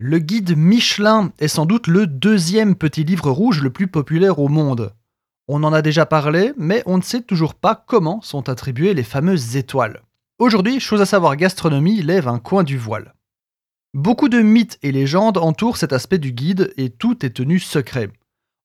Le guide Michelin est sans doute le deuxième petit livre rouge le plus populaire au monde. On en a déjà parlé, mais on ne sait toujours pas comment sont attribuées les fameuses étoiles. Aujourd'hui, chose à savoir gastronomie lève un coin du voile. Beaucoup de mythes et légendes entourent cet aspect du guide et tout est tenu secret.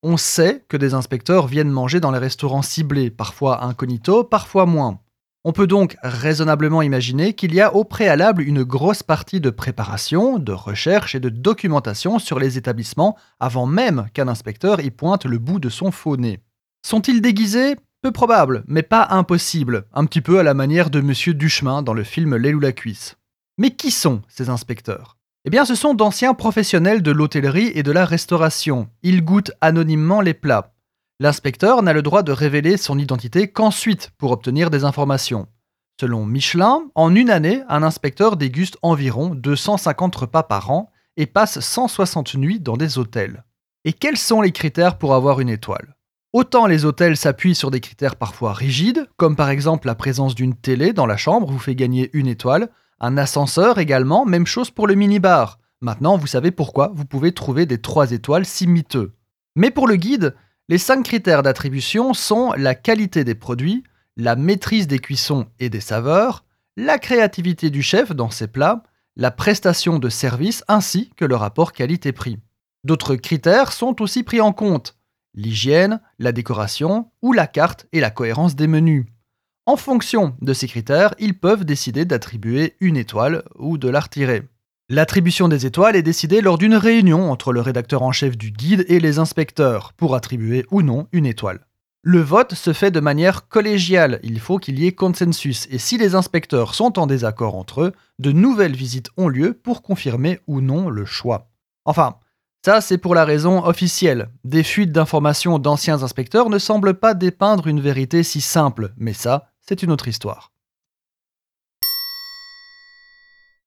On sait que des inspecteurs viennent manger dans les restaurants ciblés, parfois incognito, parfois moins. On peut donc raisonnablement imaginer qu'il y a au préalable une grosse partie de préparation, de recherche et de documentation sur les établissements avant même qu'un inspecteur y pointe le bout de son faux nez. Sont-ils déguisés? Peu probable, mais pas impossible, un petit peu à la manière de Monsieur Duchemin dans le film L'aile ou la cuisse. Mais qui sont ces inspecteurs? Eh bien, ce sont d'anciens professionnels de l'hôtellerie et de la restauration. Ils goûtent anonymement les plats. L'inspecteur n'a le droit de révéler son identité qu'ensuite pour obtenir des informations. Selon Michelin, en une année, un inspecteur déguste environ 250 repas par an et passe 160 nuits dans des hôtels. Et quels sont les critères pour avoir une étoile? Autant les hôtels s'appuient sur des critères parfois rigides, comme par exemple la présence d'une télé dans la chambre vous fait gagner une étoile, un ascenseur également, même chose pour le minibar. Maintenant, vous savez pourquoi vous pouvez trouver des 3 étoiles si miteux. Mais pour le guide, les 5 critères d'attribution sont la qualité des produits, la maîtrise des cuissons et des saveurs, la créativité du chef dans ses plats, la prestation de service ainsi que le rapport qualité-prix. D'autres critères sont aussi pris en compte, l'hygiène, la décoration ou la carte et la cohérence des menus. En fonction de ces critères, ils peuvent décider d'attribuer une étoile ou de la retirer. L'attribution des étoiles est décidée lors d'une réunion entre le rédacteur en chef du guide et les inspecteurs pour attribuer ou non une étoile. Le vote se fait de manière collégiale, il faut qu'il y ait consensus, et si les inspecteurs sont en désaccord entre eux, de nouvelles visites ont lieu pour confirmer ou non le choix. Enfin, ça, c'est pour la raison officielle. Des fuites d'informations d'anciens inspecteurs ne semblent pas dépeindre une vérité si simple, mais ça, c'est une autre histoire.